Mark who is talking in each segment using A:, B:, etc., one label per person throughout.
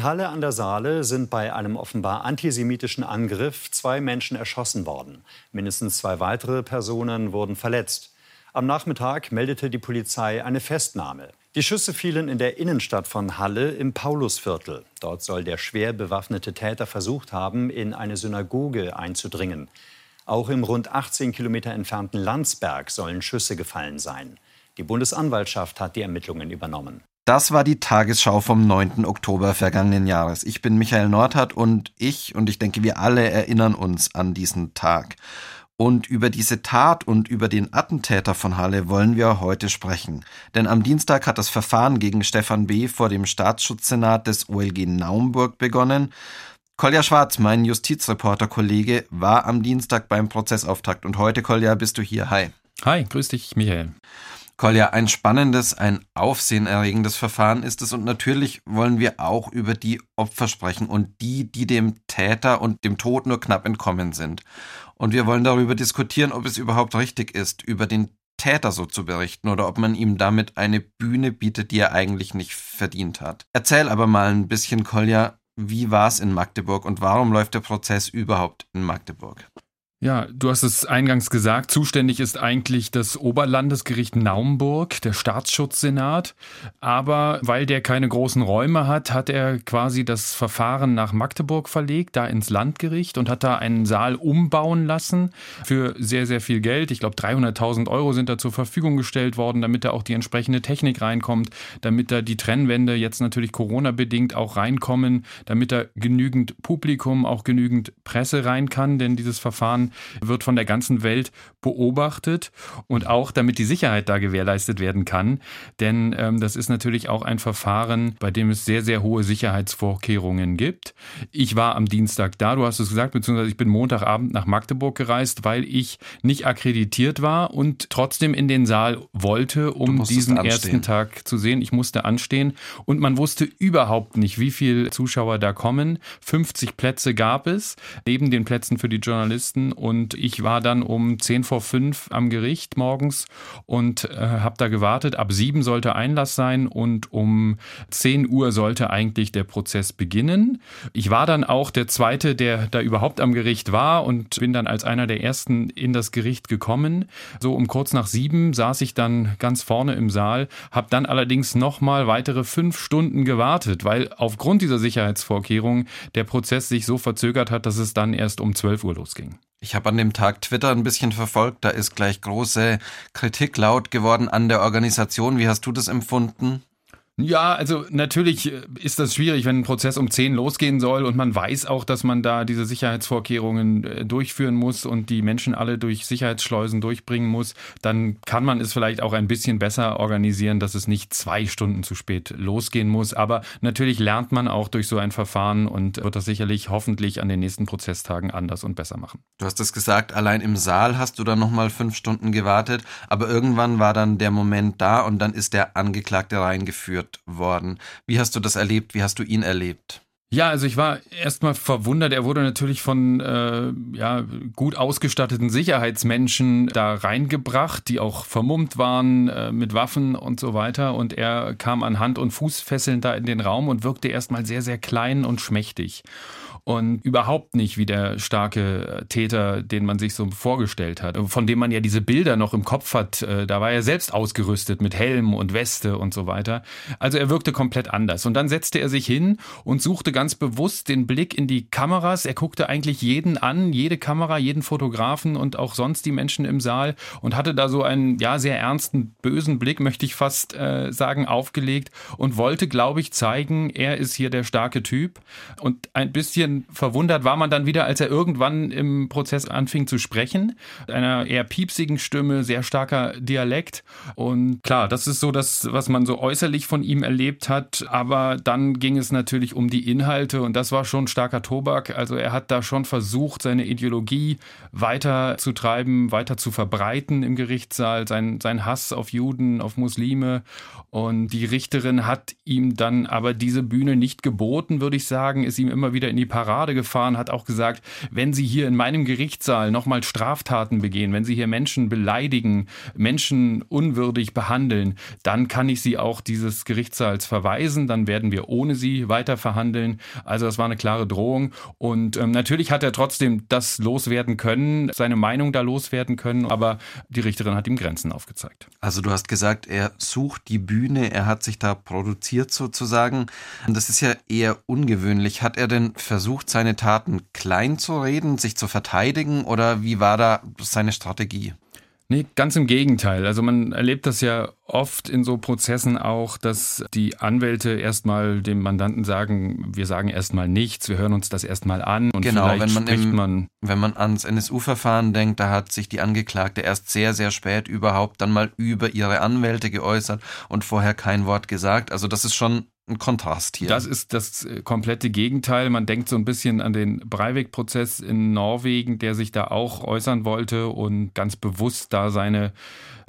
A: In Halle an der Saale sind bei einem offenbar antisemitischen Angriff zwei Menschen erschossen worden. Mindestens zwei weitere Personen wurden verletzt. Am Nachmittag meldete die Polizei eine Festnahme. Die Schüsse fielen in der Innenstadt von Halle im Paulusviertel. Dort soll der schwer bewaffnete Täter versucht haben, in eine Synagoge einzudringen. Auch im rund 18 Kilometer entfernten Landsberg sollen Schüsse gefallen sein. Die Bundesanwaltschaft hat die Ermittlungen übernommen.
B: Das war die Tagesschau vom 9. Oktober vergangenen Jahres. Ich bin Michael Nordhardt und ich und ich denke, wir alle erinnern uns an diesen Tag. Und über diese Tat und über den Attentäter von Halle wollen wir heute sprechen. Denn am Dienstag hat das Verfahren gegen Stefan B. vor dem Staatsschutzsenat des OLG Naumburg begonnen. Kolja Schwarz, mein Justizreporter-Kollege, war am Dienstag beim Prozessauftakt und heute, Kolja, bist du hier. Hi.
C: Hi, grüß dich, Michael.
B: Kolja, ein spannendes, ein aufsehenerregendes Verfahren ist es und natürlich wollen wir auch über die Opfer sprechen und die, die dem Täter und dem Tod nur knapp entkommen sind. Und wir wollen darüber diskutieren, ob es überhaupt richtig ist, über den Täter so zu berichten oder ob man ihm damit eine Bühne bietet, die er eigentlich nicht verdient hat. Erzähl aber mal ein bisschen, Kolja, wie war es in Magdeburg und warum läuft der Prozess überhaupt in Magdeburg?
C: Ja, du hast es eingangs gesagt, zuständig ist eigentlich das Oberlandesgericht Naumburg, der Staatsschutzsenat. Aber weil der keine großen Räume hat, hat er quasi das Verfahren nach Magdeburg verlegt, da ins Landgericht und hat da einen Saal umbauen lassen für sehr, sehr viel Geld. Ich glaube, 300.000 Euro sind da zur Verfügung gestellt worden, damit da auch die entsprechende Technik reinkommt, damit da die Trennwände jetzt natürlich Corona-bedingt auch reinkommen, damit da genügend Publikum, auch genügend Presse rein kann, denn dieses Verfahren wird von der ganzen Welt beobachtet und auch damit die Sicherheit da gewährleistet werden kann. Denn ähm, das ist natürlich auch ein Verfahren, bei dem es sehr, sehr hohe Sicherheitsvorkehrungen gibt. Ich war am Dienstag da, du hast es gesagt, beziehungsweise ich bin Montagabend nach Magdeburg gereist, weil ich nicht akkreditiert war und trotzdem in den Saal wollte, um diesen anstehen. ersten Tag zu sehen. Ich musste anstehen und man wusste überhaupt nicht, wie viele Zuschauer da kommen. 50 Plätze gab es, neben den Plätzen für die Journalisten und ich war dann um 10 vor 5 am Gericht morgens und äh, habe da gewartet. Ab 7 sollte Einlass sein und um 10 Uhr sollte eigentlich der Prozess beginnen. Ich war dann auch der Zweite, der da überhaupt am Gericht war und bin dann als einer der Ersten in das Gericht gekommen. So um kurz nach 7 saß ich dann ganz vorne im Saal, habe dann allerdings nochmal weitere fünf Stunden gewartet, weil aufgrund dieser Sicherheitsvorkehrungen der Prozess sich so verzögert hat, dass es dann erst um 12 Uhr losging.
B: Ich habe an dem Tag Twitter ein bisschen verfolgt. Da ist gleich große Kritik laut geworden an der Organisation. Wie hast du das empfunden?
C: Ja, also natürlich äh, ist das schwierig, wenn ein Prozess um 10 losgehen soll und man weiß auch, dass man da diese Sicherheitsvorkehrungen äh, durchführen muss und die Menschen alle durch Sicherheitsschleusen durchbringen muss, dann kann man es vielleicht auch ein bisschen besser organisieren, dass es nicht zwei Stunden zu spät losgehen muss. Aber natürlich lernt man auch durch so ein Verfahren und wird das sicherlich hoffentlich an den nächsten Prozesstagen anders und besser machen.
B: Du hast es gesagt, allein im Saal hast du dann nochmal fünf Stunden gewartet, aber irgendwann war dann der Moment da und dann ist der Angeklagte reingeführt worden. Wie hast du das erlebt? Wie hast du ihn erlebt?
C: Ja, also ich war erstmal verwundert. Er wurde natürlich von äh, ja, gut ausgestatteten Sicherheitsmenschen da reingebracht, die auch vermummt waren äh, mit Waffen und so weiter. Und er kam an Hand- und Fußfesseln da in den Raum und wirkte erstmal sehr, sehr klein und schmächtig und überhaupt nicht wie der starke Täter, den man sich so vorgestellt hat, von dem man ja diese Bilder noch im Kopf hat. Äh, da war er selbst ausgerüstet mit Helm und Weste und so weiter. Also er wirkte komplett anders. Und dann setzte er sich hin und suchte ganz bewusst den Blick in die Kameras. Er guckte eigentlich jeden an, jede Kamera, jeden Fotografen und auch sonst die Menschen im Saal und hatte da so einen ja sehr ernsten, bösen Blick, möchte ich fast äh, sagen, aufgelegt und wollte, glaube ich, zeigen, er ist hier der starke Typ und ein bisschen verwundert war man dann wieder, als er irgendwann im Prozess anfing zu sprechen. Einer eher piepsigen Stimme, sehr starker Dialekt. Und klar, das ist so das, was man so äußerlich von ihm erlebt hat. Aber dann ging es natürlich um die Inhalte und das war schon starker Tobak. Also er hat da schon versucht, seine Ideologie weiter zu treiben, weiter zu verbreiten im Gerichtssaal, sein, sein Hass auf Juden, auf Muslime. Und die Richterin hat ihm dann aber diese Bühne nicht geboten, würde ich sagen, ist ihm immer wieder in die Parade gefahren, hat auch gesagt, wenn Sie hier in meinem Gerichtssaal nochmal Straftaten begehen, wenn Sie hier Menschen beleidigen, Menschen unwürdig behandeln, dann kann ich Sie auch dieses Gerichtssaals verweisen, dann werden wir ohne Sie weiter verhandeln. Also das war eine klare Drohung und ähm, natürlich hat er trotzdem das loswerden können, seine Meinung da loswerden können, aber die Richterin hat ihm Grenzen aufgezeigt.
B: Also du hast gesagt, er sucht die Bühne, er hat sich da produziert sozusagen. Das ist ja eher ungewöhnlich. Hat er denn versucht, seine Taten klein zu reden, sich zu verteidigen oder wie war da seine Strategie?
C: Nee, ganz im Gegenteil. Also man erlebt das ja oft in so Prozessen auch, dass die Anwälte erstmal dem Mandanten sagen, wir sagen erstmal nichts, wir hören uns das erstmal an und
B: genau,
C: vielleicht
B: wenn man
C: spricht
B: im,
C: man.
B: Wenn man ans NSU-Verfahren denkt, da hat sich die Angeklagte erst sehr, sehr spät überhaupt dann mal über ihre Anwälte geäußert und vorher kein Wort gesagt. Also das ist schon ein Kontrast hier.
C: Das ist das äh, komplette Gegenteil. Man denkt so ein bisschen an den Breivik-Prozess in Norwegen, der sich da auch äußern wollte und ganz bewusst da seine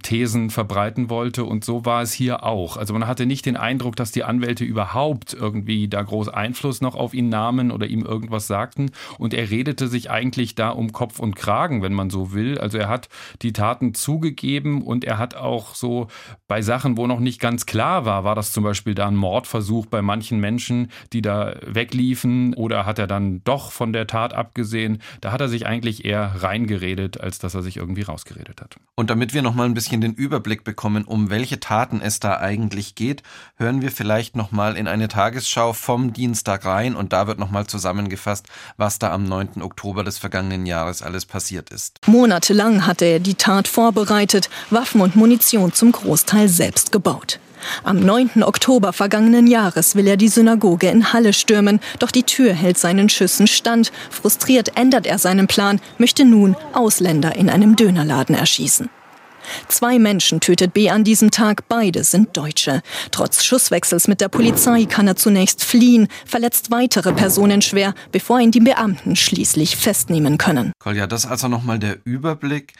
C: Thesen verbreiten wollte. Und so war es hier auch. Also man hatte nicht den Eindruck, dass die Anwälte überhaupt irgendwie da groß Einfluss noch auf ihn nahmen oder ihm irgendwas sagten. Und er redete sich eigentlich da um Kopf und Kragen, wenn man so will. Also er hat die Taten zugegeben und er hat auch so bei Sachen, wo noch nicht ganz klar war, war das zum Beispiel da ein Mordversuch bei manchen Menschen, die da wegliefen oder hat er dann doch von der Tat abgesehen. Da hat er sich eigentlich eher reingeredet, als dass er sich irgendwie rausgeredet hat.
B: Und damit wir noch mal ein bisschen den Überblick bekommen, um welche Taten es da eigentlich geht, hören wir vielleicht noch mal in eine Tagesschau vom Dienstag rein und da wird noch mal zusammengefasst, was da am 9. Oktober des vergangenen Jahres alles passiert ist.
D: Monatelang hatte er die Tat vorbereitet, Waffen und Munition zum Großteil selbst gebaut. Am 9. Oktober vergangenen Jahres will er die Synagoge in Halle stürmen, doch die Tür hält seinen Schüssen stand. Frustriert ändert er seinen Plan, möchte nun Ausländer in einem Dönerladen erschießen. Zwei Menschen tötet B an diesem Tag, beide sind Deutsche. Trotz Schusswechsels mit der Polizei kann er zunächst fliehen, verletzt weitere Personen schwer, bevor ihn die Beamten schließlich festnehmen können.
B: Kolja, das also nochmal der Überblick.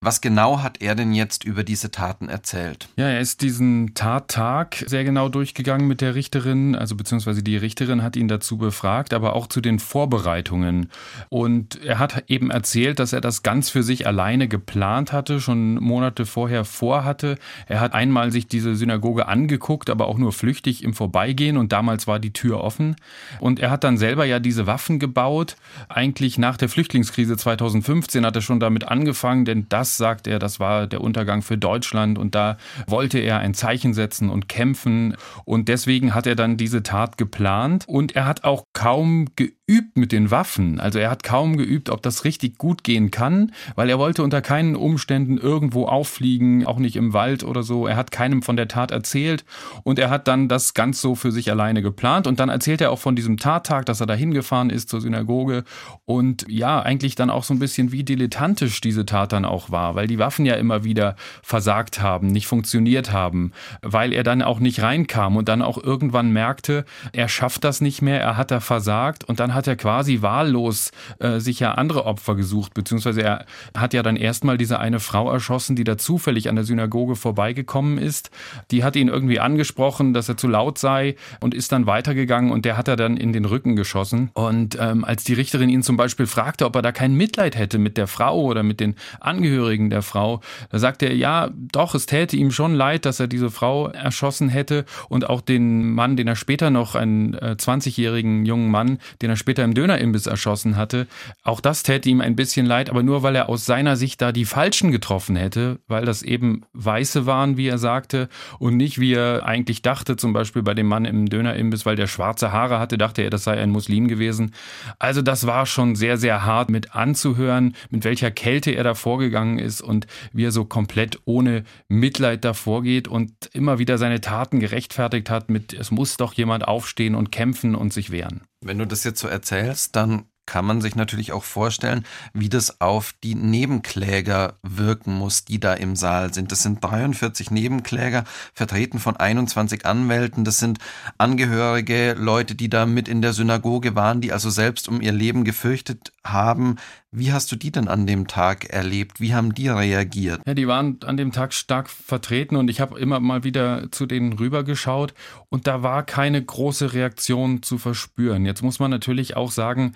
B: Was genau hat er denn jetzt über diese Taten erzählt?
C: Ja, er ist diesen Tattag sehr genau durchgegangen mit der Richterin, also beziehungsweise die Richterin hat ihn dazu befragt, aber auch zu den Vorbereitungen. Und er hat eben erzählt, dass er das ganz für sich alleine geplant hatte, schon Monate vorher vorhatte. Er hat einmal sich diese Synagoge angeguckt, aber auch nur flüchtig im Vorbeigehen und damals war die Tür offen. Und er hat dann selber ja diese Waffen gebaut. Eigentlich nach der Flüchtlingskrise 2015 hat er schon damit angefangen, denn das das, sagt er, das war der Untergang für Deutschland und da wollte er ein Zeichen setzen und kämpfen. Und deswegen hat er dann diese Tat geplant. Und er hat auch kaum geübt mit den Waffen. Also er hat kaum geübt, ob das richtig gut gehen kann, weil er wollte unter keinen Umständen irgendwo auffliegen, auch nicht im Wald oder so. Er hat keinem von der Tat erzählt. Und er hat dann das ganz so für sich alleine geplant. Und dann erzählt er auch von diesem Tattag, dass er da hingefahren ist zur Synagoge. Und ja, eigentlich dann auch so ein bisschen wie dilettantisch diese Tat dann auch war war, weil die Waffen ja immer wieder versagt haben, nicht funktioniert haben, weil er dann auch nicht reinkam und dann auch irgendwann merkte, er schafft das nicht mehr, er hat da versagt und dann hat er quasi wahllos äh, sich ja andere Opfer gesucht, beziehungsweise er hat ja dann erstmal diese eine Frau erschossen, die da zufällig an der Synagoge vorbeigekommen ist. Die hat ihn irgendwie angesprochen, dass er zu laut sei und ist dann weitergegangen und der hat er dann in den Rücken geschossen. Und ähm, als die Richterin ihn zum Beispiel fragte, ob er da kein Mitleid hätte mit der Frau oder mit den Angehörigen, Angehörigen der Frau. Da sagt er, ja, doch, es täte ihm schon leid, dass er diese Frau erschossen hätte und auch den Mann, den er später noch, einen äh, 20-jährigen jungen Mann, den er später im Dönerimbiss erschossen hatte. Auch das täte ihm ein bisschen leid, aber nur weil er aus seiner Sicht da die Falschen getroffen hätte, weil das eben Weiße waren, wie er sagte, und nicht wie er eigentlich dachte, zum Beispiel bei dem Mann im Dönerimbiss, weil der schwarze Haare hatte, dachte er, das sei ein Muslim gewesen. Also das war schon sehr, sehr hart mit anzuhören, mit welcher Kälte er da vorgegangen gegangen ist und wie er so komplett ohne Mitleid davor geht und immer wieder seine Taten gerechtfertigt hat mit, es muss doch jemand aufstehen und kämpfen und sich wehren.
B: Wenn du das jetzt so erzählst, dann kann man sich natürlich auch vorstellen, wie das auf die Nebenkläger wirken muss, die da im Saal sind. Das sind 43 Nebenkläger, vertreten von 21 Anwälten. Das sind Angehörige, Leute, die da mit in der Synagoge waren, die also selbst um ihr Leben gefürchtet haben. Wie hast du die denn an dem Tag erlebt? Wie haben die reagiert?
C: Ja, die waren an dem Tag stark vertreten und ich habe immer mal wieder zu denen rübergeschaut und da war keine große Reaktion zu verspüren. Jetzt muss man natürlich auch sagen,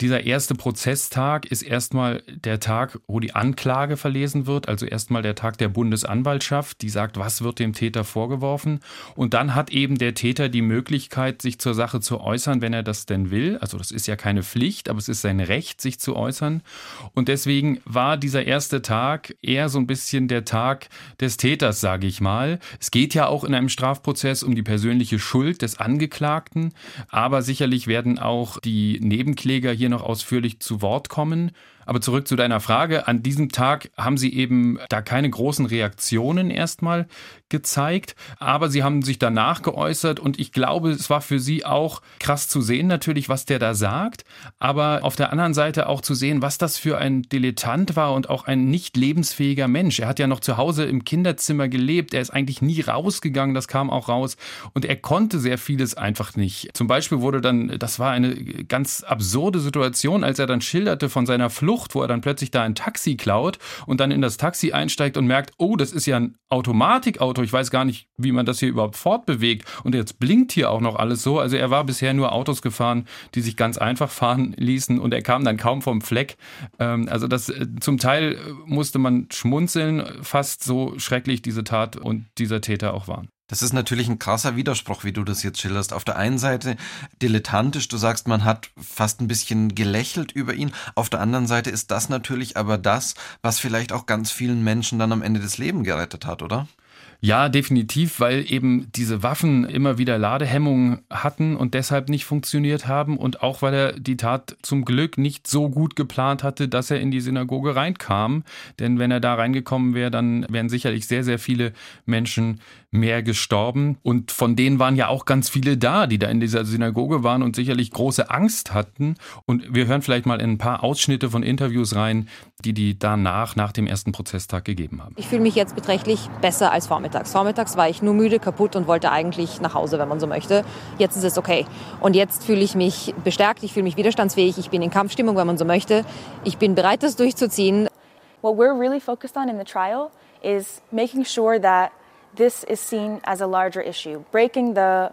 C: dieser erste Prozesstag ist erstmal der Tag, wo die Anklage verlesen wird, also erstmal der Tag der Bundesanwaltschaft, die sagt, was wird dem Täter vorgeworfen. Und dann hat eben der Täter die Möglichkeit, sich zur Sache zu äußern, wenn er das denn will. Also das ist ja keine Pflicht, aber es ist sein Recht, sich zu äußern. Und deswegen war dieser erste Tag eher so ein bisschen der Tag des Täters, sage ich mal. Es geht ja auch in einem Strafprozess um die persönliche Schuld des Angeklagten, aber sicherlich werden auch die Nebenkläger hier hier noch ausführlich zu Wort kommen. Aber zurück zu deiner Frage. An diesem Tag haben sie eben da keine großen Reaktionen erstmal gezeigt, aber sie haben sich danach geäußert und ich glaube, es war für sie auch krass zu sehen natürlich, was der da sagt, aber auf der anderen Seite auch zu sehen, was das für ein Dilettant war und auch ein nicht lebensfähiger Mensch. Er hat ja noch zu Hause im Kinderzimmer gelebt, er ist eigentlich nie rausgegangen, das kam auch raus und er konnte sehr vieles einfach nicht. Zum Beispiel wurde dann, das war eine ganz absurde Situation, als er dann schilderte von seiner Flucht wo er dann plötzlich da ein Taxi klaut und dann in das Taxi einsteigt und merkt, oh, das ist ja ein Automatikauto, ich weiß gar nicht, wie man das hier überhaupt fortbewegt und jetzt blinkt hier auch noch alles so. Also er war bisher nur Autos gefahren, die sich ganz einfach fahren ließen und er kam dann kaum vom Fleck. Ähm, also das äh, zum Teil musste man schmunzeln, fast so schrecklich diese Tat und dieser Täter auch waren.
B: Das ist natürlich ein krasser Widerspruch, wie du das jetzt schilderst. Auf der einen Seite dilettantisch, du sagst, man hat fast ein bisschen gelächelt über ihn. Auf der anderen Seite ist das natürlich aber das, was vielleicht auch ganz vielen Menschen dann am Ende des Lebens gerettet hat, oder?
C: Ja, definitiv, weil eben diese Waffen immer wieder Ladehemmungen hatten und deshalb nicht funktioniert haben und auch weil er die Tat zum Glück nicht so gut geplant hatte, dass er in die Synagoge reinkam. Denn wenn er da reingekommen wäre, dann wären sicherlich sehr, sehr viele Menschen mehr gestorben. Und von denen waren ja auch ganz viele da, die da in dieser Synagoge waren und sicherlich große Angst hatten. Und wir hören vielleicht mal in ein paar Ausschnitte von Interviews rein, die die danach, nach dem ersten Prozesstag gegeben haben.
E: Ich fühle mich jetzt beträchtlich besser als vormittags. Vormittags war ich nur müde, kaputt und wollte eigentlich nach Hause, wenn man so möchte. Jetzt ist es okay. Und jetzt fühle ich mich bestärkt, ich fühle mich widerstandsfähig, ich bin in Kampfstimmung, wenn man so möchte. Ich bin bereit, das durchzuziehen.
F: What we're really focused on in the trial is making sure that this is seen as a larger issue, breaking the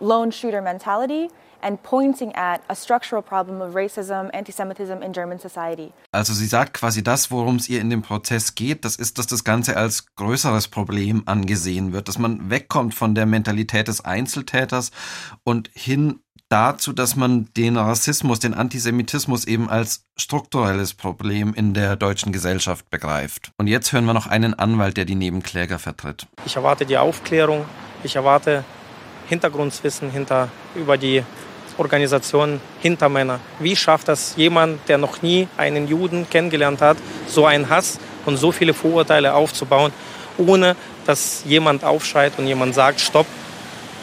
F: lone shooter mentality and pointing at a structural problem of racism, antisemitism in German society.
B: Also sie sagt quasi das, worum es ihr in dem Prozess geht, das ist, dass das Ganze als größeres Problem angesehen wird, dass man wegkommt von der Mentalität des Einzeltäters und hin dazu, dass man den Rassismus, den Antisemitismus eben als strukturelles Problem in der deutschen Gesellschaft begreift. Und jetzt hören wir noch einen Anwalt, der die Nebenkläger vertritt.
G: Ich erwarte die Aufklärung, ich erwarte Hintergrundwissen hinter, über die Organisation Hintermänner. Wie schafft das jemand, der noch nie einen Juden kennengelernt hat, so einen Hass und so viele Vorurteile aufzubauen, ohne dass jemand aufschreit und jemand sagt, stopp,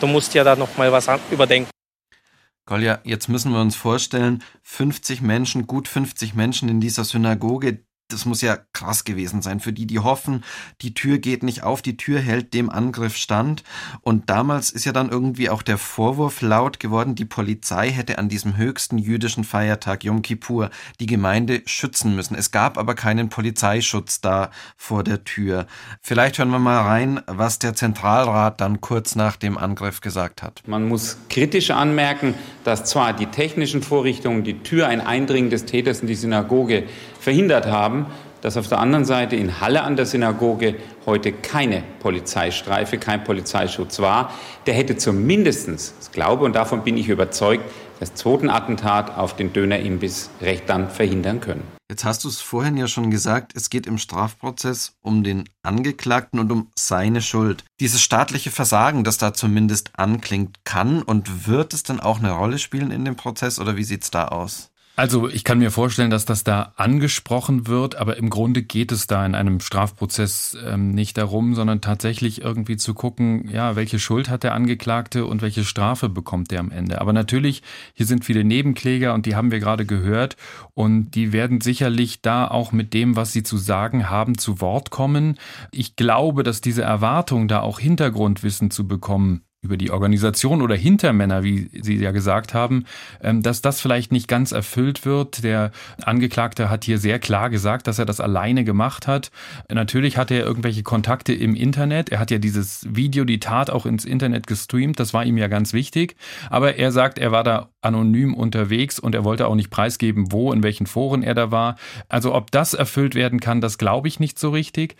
G: du musst ja da noch mal was überdenken.
B: Kolja, jetzt müssen wir uns vorstellen, 50 Menschen, gut 50 Menschen in dieser Synagoge, das muss ja krass gewesen sein für die, die hoffen, die Tür geht nicht auf, die Tür hält dem Angriff stand. Und damals ist ja dann irgendwie auch der Vorwurf laut geworden, die Polizei hätte an diesem höchsten jüdischen Feiertag Yom Kippur die Gemeinde schützen müssen. Es gab aber keinen Polizeischutz da vor der Tür. Vielleicht hören wir mal rein, was der Zentralrat dann kurz nach dem Angriff gesagt hat.
H: Man muss kritisch anmerken, dass zwar die technischen Vorrichtungen die Tür ein Eindringen des Täters in die Synagoge verhindert haben, dass auf der anderen Seite in Halle an der Synagoge heute keine Polizeistreife, kein Polizeischutz war. Der hätte zumindest, ich glaube und davon bin ich überzeugt, das zweite Attentat auf den Dönerimbiss recht dann verhindern können.
B: Jetzt hast du es vorhin ja schon gesagt, es geht im Strafprozess um den Angeklagten und um seine Schuld. Dieses staatliche Versagen, das da zumindest anklingt, kann und wird es dann auch eine Rolle spielen in dem Prozess oder wie sieht es da aus?
C: Also ich kann mir vorstellen, dass das da angesprochen wird, aber im Grunde geht es da in einem Strafprozess ähm, nicht darum, sondern tatsächlich irgendwie zu gucken, ja, welche Schuld hat der Angeklagte und welche Strafe bekommt der am Ende. Aber natürlich, hier sind viele Nebenkläger und die haben wir gerade gehört und die werden sicherlich da auch mit dem, was sie zu sagen haben, zu Wort kommen. Ich glaube, dass diese Erwartung, da auch Hintergrundwissen zu bekommen, über die Organisation oder Hintermänner, wie Sie ja gesagt haben, ähm, dass das vielleicht nicht ganz erfüllt wird. Der Angeklagte hat hier sehr klar gesagt, dass er das alleine gemacht hat. Natürlich hat er irgendwelche Kontakte im Internet. Er hat ja dieses Video, die Tat auch ins Internet gestreamt. Das war ihm ja ganz wichtig. Aber er sagt, er war da anonym unterwegs und er wollte auch nicht preisgeben, wo, in welchen Foren er da war. Also ob das erfüllt werden kann, das glaube ich nicht so richtig.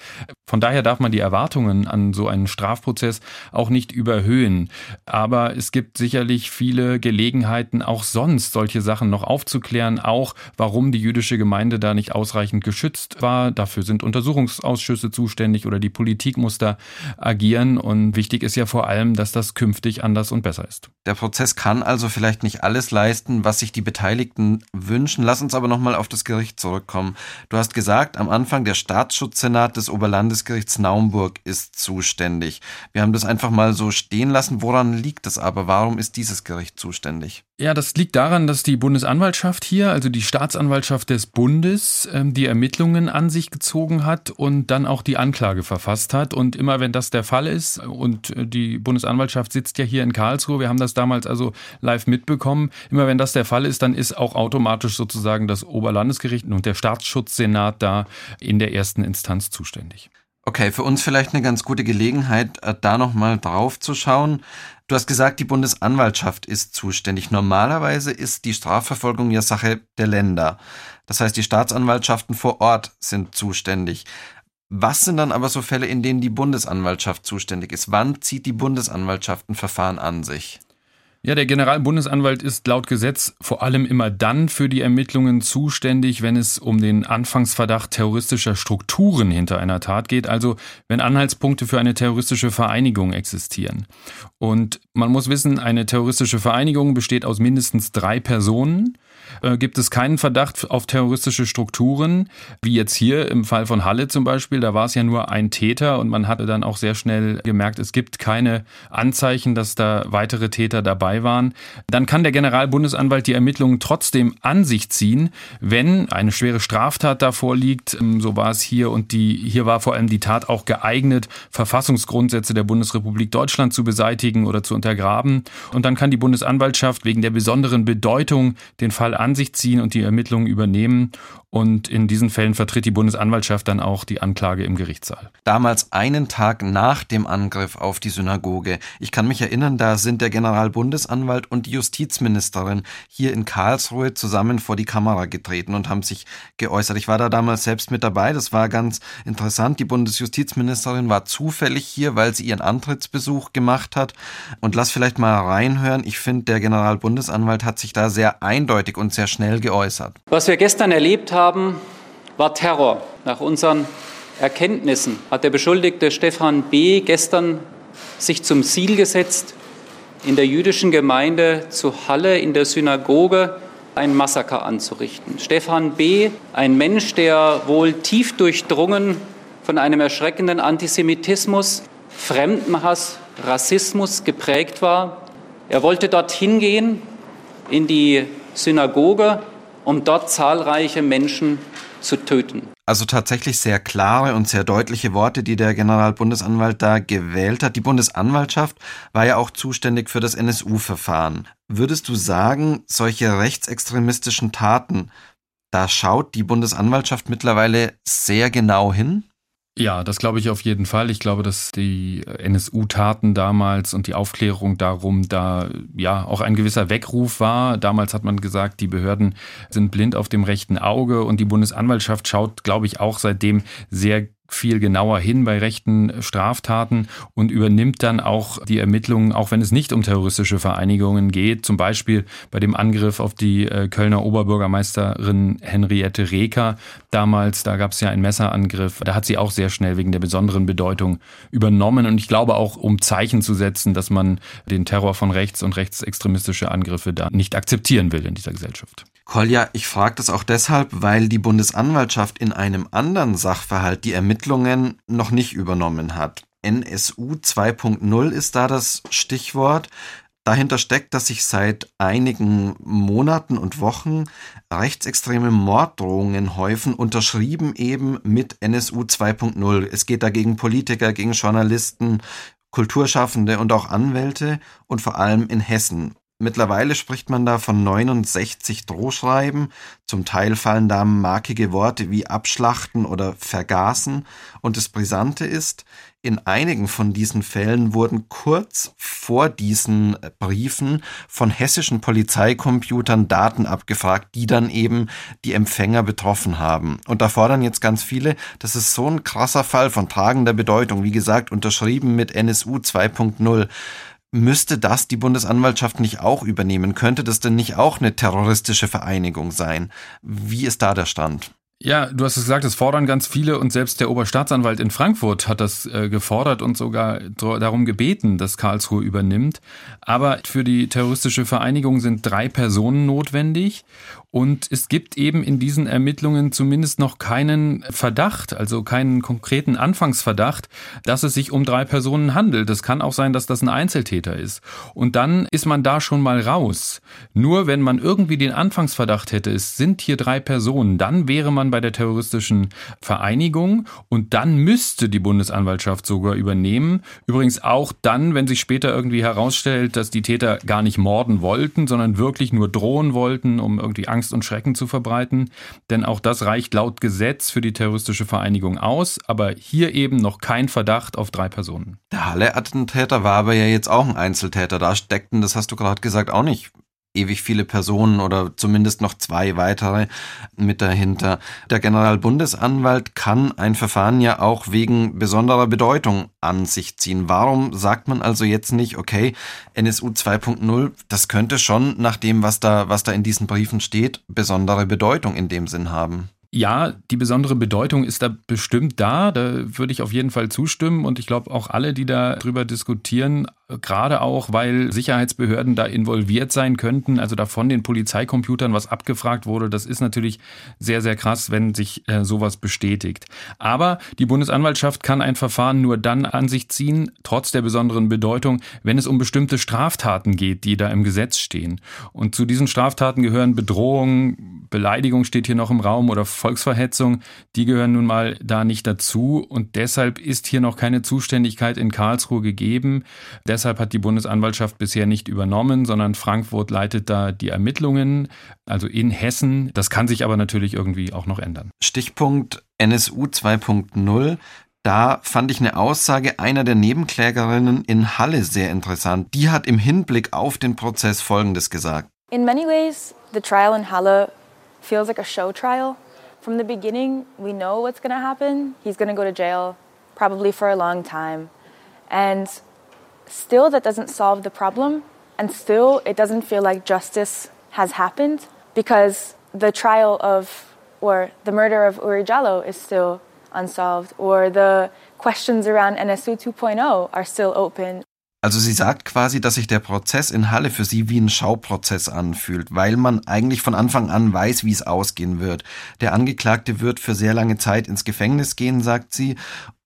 C: Von daher darf man die Erwartungen an so einen Strafprozess auch nicht überhöhen. Aber es gibt sicherlich viele Gelegenheiten, auch sonst solche Sachen noch aufzuklären, auch warum die jüdische Gemeinde da nicht ausreichend geschützt war. Dafür sind Untersuchungsausschüsse zuständig oder die Politik muss da agieren. Und wichtig ist ja vor allem, dass das künftig anders und besser ist.
B: Der Prozess kann also vielleicht nicht alles leisten, was sich die Beteiligten wünschen. Lass uns aber nochmal auf das Gericht zurückkommen. Du hast gesagt, am Anfang der Staatsschutzsenat des Oberlandesgerichts Naumburg ist zuständig. Wir haben das einfach mal so stehen lassen. Woran liegt es aber? Warum ist dieses Gericht zuständig?
C: Ja, das liegt daran, dass die Bundesanwaltschaft hier, also die Staatsanwaltschaft des Bundes, ähm, die Ermittlungen an sich gezogen hat und dann auch die Anklage verfasst hat. Und immer wenn das der Fall ist, und die Bundesanwaltschaft sitzt ja hier in Karlsruhe, wir haben das damals also live mitbekommen, immer wenn das der Fall ist, dann ist auch automatisch sozusagen das Oberlandesgericht und der Staatsschutzsenat da in der ersten Instanz zuständig.
B: Okay, für uns vielleicht eine ganz gute Gelegenheit, äh, da nochmal drauf zu schauen. Du hast gesagt, die Bundesanwaltschaft ist zuständig. Normalerweise ist die Strafverfolgung ja Sache der Länder. Das heißt, die Staatsanwaltschaften vor Ort sind zuständig. Was sind dann aber so Fälle, in denen die Bundesanwaltschaft zuständig ist? Wann zieht die Bundesanwaltschaft ein Verfahren an sich?
C: Ja, der Generalbundesanwalt ist laut Gesetz vor allem immer dann für die Ermittlungen zuständig, wenn es um den Anfangsverdacht terroristischer Strukturen hinter einer Tat geht, also wenn Anhaltspunkte für eine terroristische Vereinigung existieren. Und man muss wissen, eine terroristische Vereinigung besteht aus mindestens drei Personen äh, gibt es keinen Verdacht auf terroristische Strukturen, wie jetzt hier im Fall von Halle zum Beispiel. Da war es ja nur ein Täter und man hatte dann auch sehr schnell gemerkt, es gibt keine Anzeichen, dass da weitere Täter dabei waren. Dann kann der Generalbundesanwalt die Ermittlungen trotzdem an sich ziehen, wenn eine schwere Straftat davor liegt. Ähm, so war es hier und die, hier war vor allem die Tat auch geeignet, Verfassungsgrundsätze der Bundesrepublik Deutschland zu beseitigen oder zu untergraben. Und dann kann die Bundesanwaltschaft wegen der besonderen Bedeutung den Fall an sich ziehen und die Ermittlungen übernehmen. Und in diesen Fällen vertritt die Bundesanwaltschaft dann auch die Anklage im Gerichtssaal.
B: Damals einen Tag nach dem Angriff auf die Synagoge. Ich kann mich erinnern, da sind der Generalbundesanwalt und die Justizministerin hier in Karlsruhe zusammen vor die Kamera getreten und haben sich geäußert. Ich war da damals selbst mit dabei. Das war ganz interessant. Die Bundesjustizministerin war zufällig hier, weil sie ihren Antrittsbesuch gemacht hat. Und lass vielleicht mal reinhören. Ich finde, der Generalbundesanwalt hat sich da sehr eindeutig und sehr schnell geäußert.
I: Was wir gestern erlebt haben, haben, war Terror. Nach unseren Erkenntnissen hat der Beschuldigte Stefan B. gestern sich zum Ziel gesetzt, in der jüdischen Gemeinde zu Halle in der Synagoge ein Massaker anzurichten. Stefan B., ein Mensch, der wohl tief durchdrungen von einem erschreckenden Antisemitismus, Fremdenhass, Rassismus geprägt war. Er wollte dorthin gehen, in die Synagoge, um dort zahlreiche Menschen zu töten.
B: Also tatsächlich sehr klare und sehr deutliche Worte, die der Generalbundesanwalt da gewählt hat. Die Bundesanwaltschaft war ja auch zuständig für das NSU-Verfahren. Würdest du sagen, solche rechtsextremistischen Taten, da schaut die Bundesanwaltschaft mittlerweile sehr genau hin?
C: Ja, das glaube ich auf jeden Fall. Ich glaube, dass die NSU-Taten damals und die Aufklärung darum da ja auch ein gewisser Weckruf war. Damals hat man gesagt, die Behörden sind blind auf dem rechten Auge und die Bundesanwaltschaft schaut, glaube ich, auch seitdem sehr viel genauer hin bei rechten Straftaten und übernimmt dann auch die Ermittlungen, auch wenn es nicht um terroristische Vereinigungen geht. Zum Beispiel bei dem Angriff auf die äh, Kölner Oberbürgermeisterin Henriette Reker damals, da gab es ja einen Messerangriff. Da hat sie auch sehr schnell wegen der besonderen Bedeutung übernommen und ich glaube auch, um Zeichen zu setzen, dass man den Terror von rechts und rechtsextremistische Angriffe da nicht akzeptieren will in dieser Gesellschaft.
B: Kolja, ich frage das auch deshalb, weil die Bundesanwaltschaft in einem anderen Sachverhalt die Ermittlungen noch nicht übernommen hat. NSU 2.0 ist da das Stichwort. Dahinter steckt, dass sich seit einigen Monaten und Wochen rechtsextreme Morddrohungen häufen, unterschrieben eben mit NSU 2.0. Es geht dagegen Politiker, gegen Journalisten, Kulturschaffende und auch Anwälte und vor allem in Hessen. Mittlerweile spricht man da von 69 Drohschreiben. Zum Teil fallen da markige Worte wie abschlachten oder vergaßen. Und das Brisante ist, in einigen von diesen Fällen wurden kurz vor diesen Briefen von hessischen Polizeicomputern Daten abgefragt, die dann eben die Empfänger betroffen haben. Und da fordern jetzt ganz viele, das ist so ein krasser Fall von tragender Bedeutung, wie gesagt, unterschrieben mit NSU 2.0 müsste das die Bundesanwaltschaft nicht auch übernehmen? Könnte das denn nicht auch eine terroristische Vereinigung sein? Wie ist da der Stand?
C: Ja, du hast es gesagt, es fordern ganz viele und selbst der Oberstaatsanwalt in Frankfurt hat das äh, gefordert und sogar darum gebeten, dass Karlsruhe übernimmt. Aber für die terroristische Vereinigung sind drei Personen notwendig und es gibt eben in diesen Ermittlungen zumindest noch keinen Verdacht, also keinen konkreten Anfangsverdacht, dass es sich um drei Personen handelt. Es kann auch sein, dass das ein Einzeltäter ist. Und dann ist man da schon mal raus. Nur wenn man irgendwie den Anfangsverdacht hätte, es sind hier drei Personen, dann wäre man bei der terroristischen Vereinigung und dann müsste die Bundesanwaltschaft sogar übernehmen. Übrigens auch dann, wenn sich später irgendwie herausstellt, dass die Täter gar nicht morden wollten, sondern wirklich nur drohen wollten, um irgendwie und Schrecken zu verbreiten. Denn auch das reicht laut Gesetz für die terroristische Vereinigung aus, aber hier eben noch kein Verdacht auf drei Personen.
B: Der Halle-Attentäter war aber ja jetzt auch ein Einzeltäter. Da steckten, das hast du gerade gesagt, auch nicht ewig viele Personen oder zumindest noch zwei weitere mit dahinter. Der Generalbundesanwalt kann ein Verfahren ja auch wegen besonderer Bedeutung an sich ziehen. Warum sagt man also jetzt nicht, okay, NSU 2.0, das könnte schon nach dem, was da, was da in diesen Briefen steht, besondere Bedeutung in dem Sinn haben?
C: Ja, die besondere Bedeutung ist da bestimmt da. Da würde ich auf jeden Fall zustimmen. Und ich glaube auch alle, die da drüber diskutieren, gerade auch, weil Sicherheitsbehörden da involviert sein könnten, also da von den Polizeicomputern was abgefragt wurde, das ist natürlich sehr, sehr krass, wenn sich äh, sowas bestätigt. Aber die Bundesanwaltschaft kann ein Verfahren nur dann an sich ziehen, trotz der besonderen Bedeutung, wenn es um bestimmte Straftaten geht, die da im Gesetz stehen. Und zu diesen Straftaten gehören Bedrohung, Beleidigung steht hier noch im Raum oder Volksverhetzung, die gehören nun mal da nicht dazu und deshalb ist hier noch keine Zuständigkeit in Karlsruhe gegeben. Deshalb hat die Bundesanwaltschaft bisher nicht übernommen, sondern Frankfurt leitet da die Ermittlungen, also in Hessen. Das kann sich aber natürlich irgendwie auch noch ändern.
B: Stichpunkt NSU 2.0. Da fand ich eine Aussage einer der Nebenklägerinnen in Halle sehr interessant. Die hat im Hinblick auf den Prozess Folgendes gesagt.
F: In many ways, the trial in Halle feels like a show trial. From the beginning, we know what's going to happen. He's going to go to jail, probably for a long time. And still, that doesn't solve the problem. And still, it doesn't feel like justice has happened because the trial of, or the murder of Uri Jallo is still unsolved, or the questions around NSU 2.0 are still open.
B: Also sie sagt quasi, dass sich der Prozess in Halle für sie wie ein Schauprozess anfühlt, weil man eigentlich von Anfang an weiß, wie es ausgehen wird. Der Angeklagte wird für sehr lange Zeit ins Gefängnis gehen, sagt sie,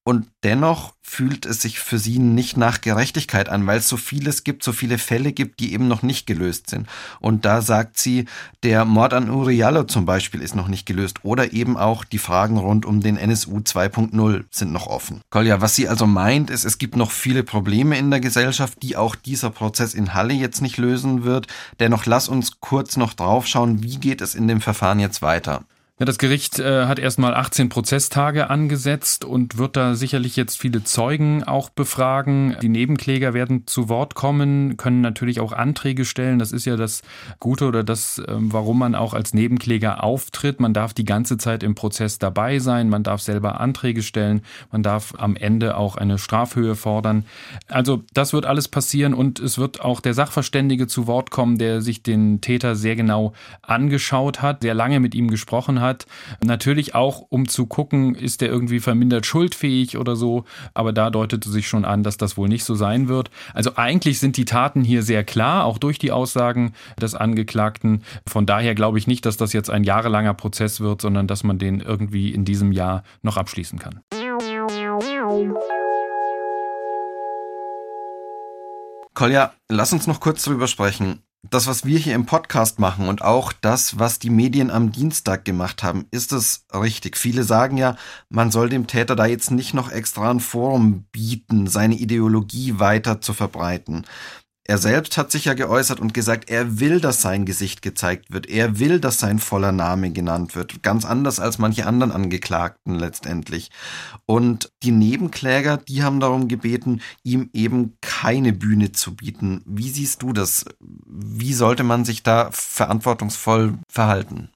B: und dennoch fühlt es sich für sie nicht nach Gerechtigkeit an, weil es so vieles gibt, so viele Fälle gibt, die eben noch nicht gelöst sind. Und da sagt sie, der Mord an Uriallo zum Beispiel ist noch nicht gelöst oder eben auch die Fragen rund um den NSU 2.0 sind noch offen. Kolja, was sie also meint, ist, es gibt noch viele Probleme in der Gesellschaft, die auch dieser Prozess in Halle jetzt nicht lösen wird. Dennoch lass uns kurz noch draufschauen, wie geht es in dem Verfahren jetzt weiter.
C: Ja, das Gericht äh, hat erstmal 18 Prozesstage angesetzt und wird da sicherlich jetzt viele Zeugen auch befragen. Die Nebenkläger werden zu Wort kommen, können natürlich auch Anträge stellen. Das ist ja das Gute oder das, äh, warum man auch als Nebenkläger auftritt. Man darf die ganze Zeit im Prozess dabei sein, man darf selber Anträge stellen, man darf am Ende auch eine Strafhöhe fordern. Also das wird alles passieren und es wird auch der Sachverständige zu Wort kommen, der sich den Täter sehr genau angeschaut hat, sehr lange mit ihm gesprochen hat hat. Natürlich auch, um zu gucken, ist der irgendwie vermindert schuldfähig oder so. Aber da deutete sich schon an, dass das wohl nicht so sein wird. Also eigentlich sind die Taten hier sehr klar, auch durch die Aussagen des Angeklagten. Von daher glaube ich nicht, dass das jetzt ein jahrelanger Prozess wird, sondern dass man den irgendwie in diesem Jahr noch abschließen kann.
B: Kolja, lass uns noch kurz darüber sprechen. Das, was wir hier im Podcast machen und auch das, was die Medien am Dienstag gemacht haben, ist es richtig? Viele sagen ja, man soll dem Täter da jetzt nicht noch extra ein Forum bieten, seine Ideologie weiter zu verbreiten. Er selbst hat sich ja geäußert und gesagt, er will, dass sein Gesicht gezeigt wird. Er will, dass sein voller Name genannt wird. Ganz anders als manche anderen Angeklagten letztendlich. Und die Nebenkläger, die haben darum gebeten, ihm eben keine Bühne zu bieten. Wie siehst du das? Wie sollte man sich da verantwortungsvoll verhalten?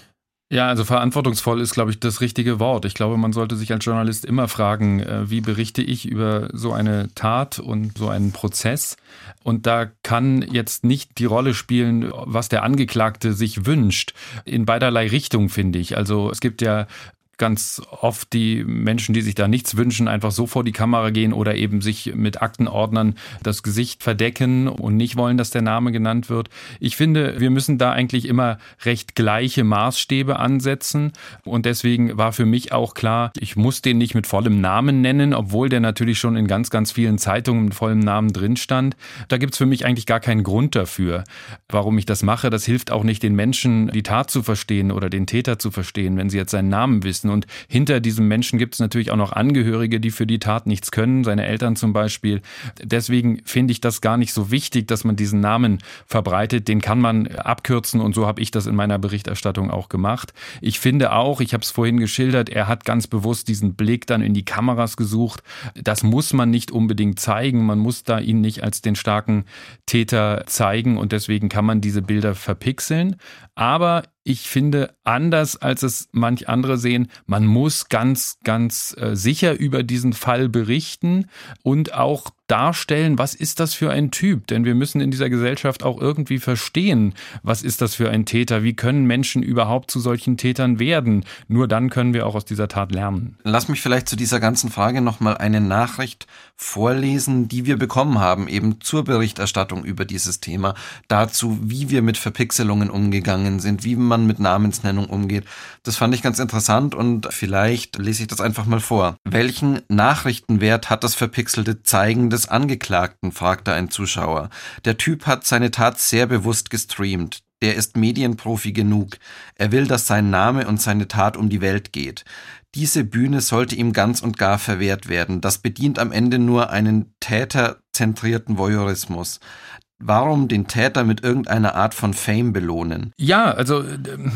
C: Ja, also verantwortungsvoll ist, glaube ich, das richtige Wort. Ich glaube, man sollte sich als Journalist immer fragen, äh, wie berichte ich über so eine Tat und so einen Prozess. Und da kann jetzt nicht die Rolle spielen, was der Angeklagte sich wünscht. In beiderlei Richtung, finde ich. Also es gibt ja ganz oft die Menschen, die sich da nichts wünschen, einfach so vor die Kamera gehen oder eben sich mit Aktenordnern das Gesicht verdecken und nicht wollen, dass der Name genannt wird. Ich finde, wir müssen da eigentlich immer recht gleiche Maßstäbe ansetzen und deswegen war für mich auch klar, ich muss den nicht mit vollem Namen nennen, obwohl der natürlich schon in ganz, ganz vielen Zeitungen mit vollem Namen drin stand. Da gibt's für mich eigentlich gar keinen Grund dafür, warum ich das mache. Das hilft auch nicht den Menschen, die Tat zu verstehen oder den Täter zu verstehen, wenn sie jetzt seinen Namen wissen müssen. Und hinter diesem Menschen gibt es natürlich auch noch Angehörige, die für die Tat nichts können, seine Eltern zum Beispiel. Deswegen finde ich das gar nicht so wichtig, dass man diesen Namen verbreitet. Den kann man abkürzen und so habe ich das in meiner Berichterstattung auch gemacht. Ich finde auch, ich habe es vorhin geschildert, er hat ganz bewusst diesen Blick dann in die Kameras gesucht. Das muss man nicht unbedingt zeigen. Man muss da ihn nicht als den starken Täter zeigen und deswegen kann man diese Bilder verpixeln. Aber ich finde, anders als es manch andere sehen, man muss ganz, ganz äh, sicher über diesen Fall berichten und auch darstellen, was ist das für ein Typ? Denn wir müssen in dieser Gesellschaft auch irgendwie verstehen, was ist das für ein Täter? Wie können Menschen überhaupt zu solchen Tätern werden? Nur dann können wir auch aus dieser Tat lernen.
B: Lass mich vielleicht zu dieser ganzen Frage nochmal eine Nachricht vorlesen, die wir bekommen haben, eben zur Berichterstattung über dieses Thema, dazu, wie wir mit Verpixelungen umgegangen sind, wie man mit Namensnennung umgeht. Das fand ich ganz interessant und vielleicht lese ich das einfach mal vor. Welchen Nachrichtenwert hat das verpixelte Zeigen des Angeklagten? fragte ein Zuschauer. Der Typ hat seine Tat sehr bewusst gestreamt. Der ist Medienprofi genug. Er will, dass sein Name und seine Tat um die Welt geht. Diese Bühne sollte ihm ganz und gar verwehrt werden. Das bedient am Ende nur einen täterzentrierten Voyeurismus warum den Täter mit irgendeiner Art von Fame belohnen?
C: Ja, also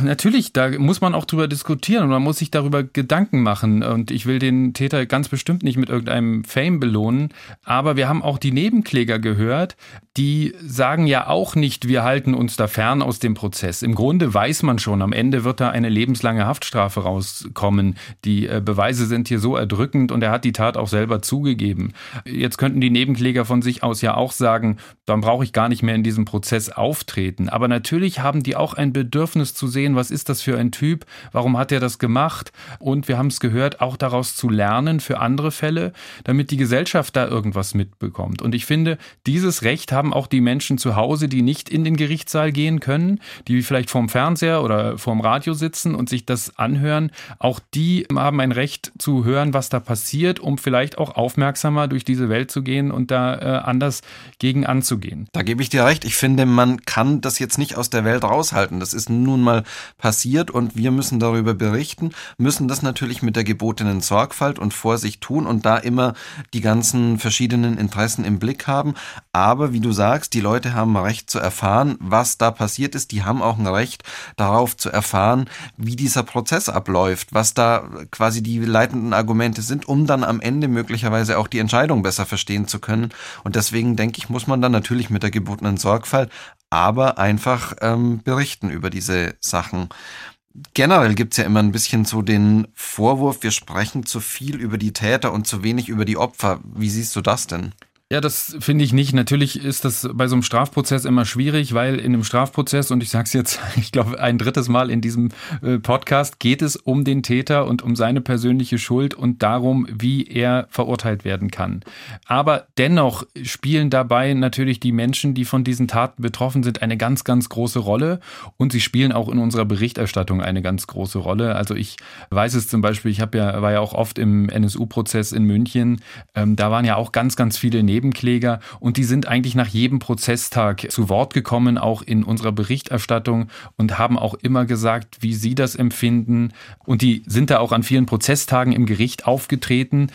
C: natürlich, da muss man auch drüber diskutieren und man muss sich darüber Gedanken machen. Und ich will den Täter ganz bestimmt nicht mit irgendeinem Fame belohnen. Aber wir haben auch die Nebenkläger gehört, die sagen ja auch nicht, wir halten uns da fern aus dem Prozess. Im Grunde weiß man schon, am Ende wird da eine lebenslange Haftstrafe rauskommen. Die äh, Beweise sind hier so erdrückend und er hat die Tat auch selber zugegeben. Jetzt könnten die Nebenkläger von sich aus ja auch sagen, dann brauche ich gar nicht mehr in diesem Prozess auftreten. Aber natürlich haben die auch ein Bedürfnis zu sehen, was ist das für ein Typ, warum hat er das gemacht und wir haben es gehört, auch daraus zu lernen für andere Fälle, damit die Gesellschaft da irgendwas mitbekommt. Und ich finde, dieses Recht haben auch die Menschen zu Hause, die nicht in den Gerichtssaal gehen können, die vielleicht vorm Fernseher oder vorm Radio sitzen und sich das anhören. Auch die haben ein Recht zu hören, was da passiert, um vielleicht auch aufmerksamer durch diese Welt zu gehen und da äh, anders gegen anzugehen.
B: Da gebe ich dir recht. Ich finde, man kann das jetzt nicht aus der Welt raushalten. Das ist nun mal passiert und wir müssen darüber berichten, müssen das natürlich mit der gebotenen Sorgfalt und Vorsicht tun und da immer die ganzen verschiedenen Interessen im Blick haben. Aber wie du sagst, die Leute haben Recht zu erfahren, was da passiert ist. Die haben auch ein Recht darauf zu erfahren, wie dieser Prozess abläuft, was da quasi die leitenden Argumente sind, um dann am Ende möglicherweise auch die Entscheidung besser verstehen zu können. Und deswegen denke ich, muss man dann natürlich mit der gebotenen Sorgfalt, aber einfach ähm, berichten über diese Sachen. Generell gibt's ja immer ein bisschen so den Vorwurf, wir sprechen zu viel über die Täter und zu wenig über die Opfer. Wie siehst du das denn?
C: Ja, das finde ich nicht. Natürlich ist das bei so einem Strafprozess immer schwierig, weil in einem Strafprozess, und ich sage es jetzt, ich glaube, ein drittes Mal in diesem äh, Podcast, geht es um den Täter und um seine persönliche Schuld und darum, wie er verurteilt werden kann. Aber dennoch spielen dabei natürlich die Menschen, die von diesen Taten betroffen sind, eine ganz, ganz große Rolle. Und sie spielen auch in unserer Berichterstattung eine ganz große Rolle. Also ich weiß es zum Beispiel, ich habe ja, war ja auch oft im NSU-Prozess in München. Ähm, da waren ja auch ganz, ganz viele Nebenkläger und die sind eigentlich nach jedem Prozesstag zu Wort gekommen, auch in unserer Berichterstattung und haben auch immer gesagt, wie sie das empfinden. Und die sind da auch an vielen Prozesstagen im Gericht aufgetreten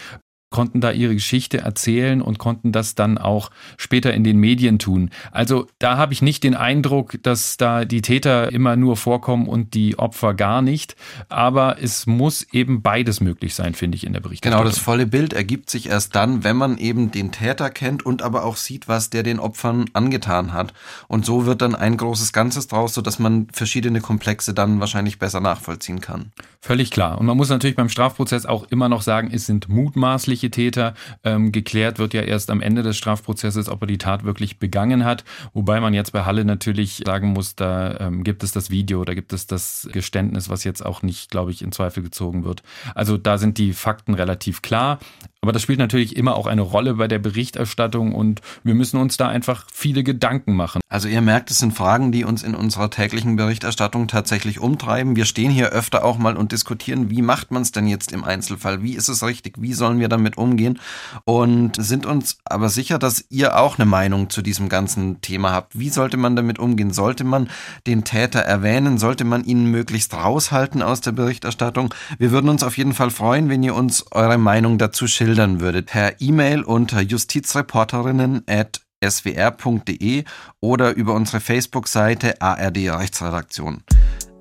C: konnten da ihre Geschichte erzählen und konnten das dann auch später in den Medien tun. Also da habe ich nicht den Eindruck, dass da die Täter immer nur vorkommen und die Opfer gar nicht. Aber es muss eben beides möglich sein, finde ich, in der Berichterstattung.
B: Genau, das volle Bild ergibt sich erst dann, wenn man eben den Täter kennt und aber auch sieht, was der den Opfern angetan hat. Und so wird dann ein großes Ganzes draus, sodass man verschiedene Komplexe dann wahrscheinlich besser nachvollziehen kann.
C: Völlig klar. Und man muss natürlich beim Strafprozess auch immer noch sagen, es sind mutmaßliche Täter. Ähm, geklärt wird ja erst am Ende des Strafprozesses, ob er die Tat wirklich begangen hat. Wobei man jetzt bei Halle natürlich sagen muss, da ähm, gibt es das Video, da gibt es das Geständnis, was jetzt auch nicht, glaube ich, in Zweifel gezogen wird. Also da sind die Fakten relativ klar. Aber das spielt natürlich immer auch eine Rolle bei der Berichterstattung und wir müssen uns da einfach viele Gedanken machen.
B: Also ihr merkt, es sind Fragen, die uns in unserer täglichen Berichterstattung tatsächlich umtreiben. Wir stehen hier öfter auch mal und diskutieren, wie macht man es denn jetzt im Einzelfall? Wie ist es richtig? Wie sollen wir damit umgehen? Und sind uns aber sicher, dass ihr auch eine Meinung zu diesem ganzen Thema habt. Wie sollte man damit umgehen? Sollte man den Täter erwähnen? Sollte man ihn möglichst raushalten aus der Berichterstattung? Wir würden uns auf jeden Fall freuen, wenn ihr uns eure Meinung dazu schildert schildern würdet, per E-Mail unter justizreporterinnen at swr.de oder über unsere Facebook-Seite ARD Rechtsredaktion.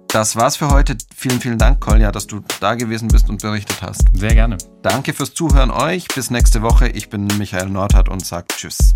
B: Das war's für heute. Vielen, vielen Dank, Kolja, dass du da gewesen bist und berichtet hast.
C: Sehr gerne.
B: Danke fürs Zuhören euch. Bis nächste Woche. Ich bin Michael Nordhardt und sage Tschüss.